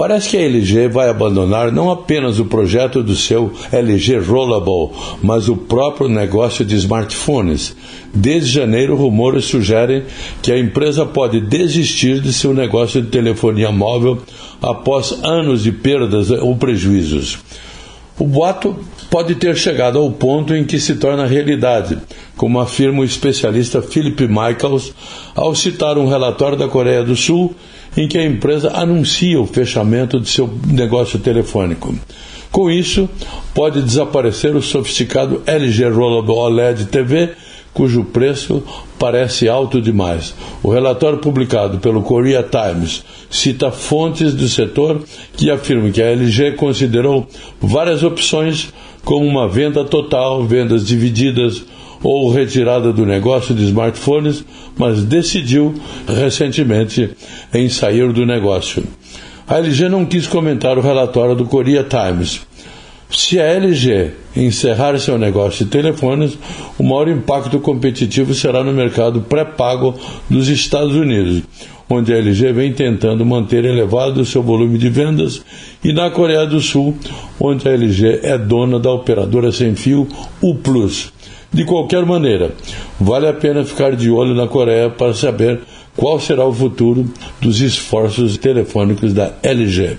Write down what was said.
Parece que a LG vai abandonar não apenas o projeto do seu LG Rollable, mas o próprio negócio de smartphones. Desde janeiro, rumores sugerem que a empresa pode desistir de seu negócio de telefonia móvel após anos de perdas ou prejuízos. O boato pode ter chegado ao ponto em que se torna realidade, como afirma o especialista Philip Michaels ao citar um relatório da Coreia do Sul em que a empresa anuncia o fechamento de seu negócio telefônico. Com isso, pode desaparecer o sofisticado LG Rollable OLED TV, cujo preço parece alto demais. O relatório publicado pelo Korea Times cita fontes do setor que afirmam que a LG considerou várias opções, como uma venda total, vendas divididas, ou retirada do negócio de smartphones, mas decidiu recentemente em sair do negócio. A LG não quis comentar o relatório do Korea Times. Se a LG encerrar seu negócio de telefones, o maior impacto competitivo será no mercado pré-pago dos Estados Unidos, onde a LG vem tentando manter elevado seu volume de vendas, e na Coreia do Sul, onde a LG é dona da operadora sem fio U Plus. De qualquer maneira, vale a pena ficar de olho na Coreia para saber qual será o futuro dos esforços telefônicos da LG.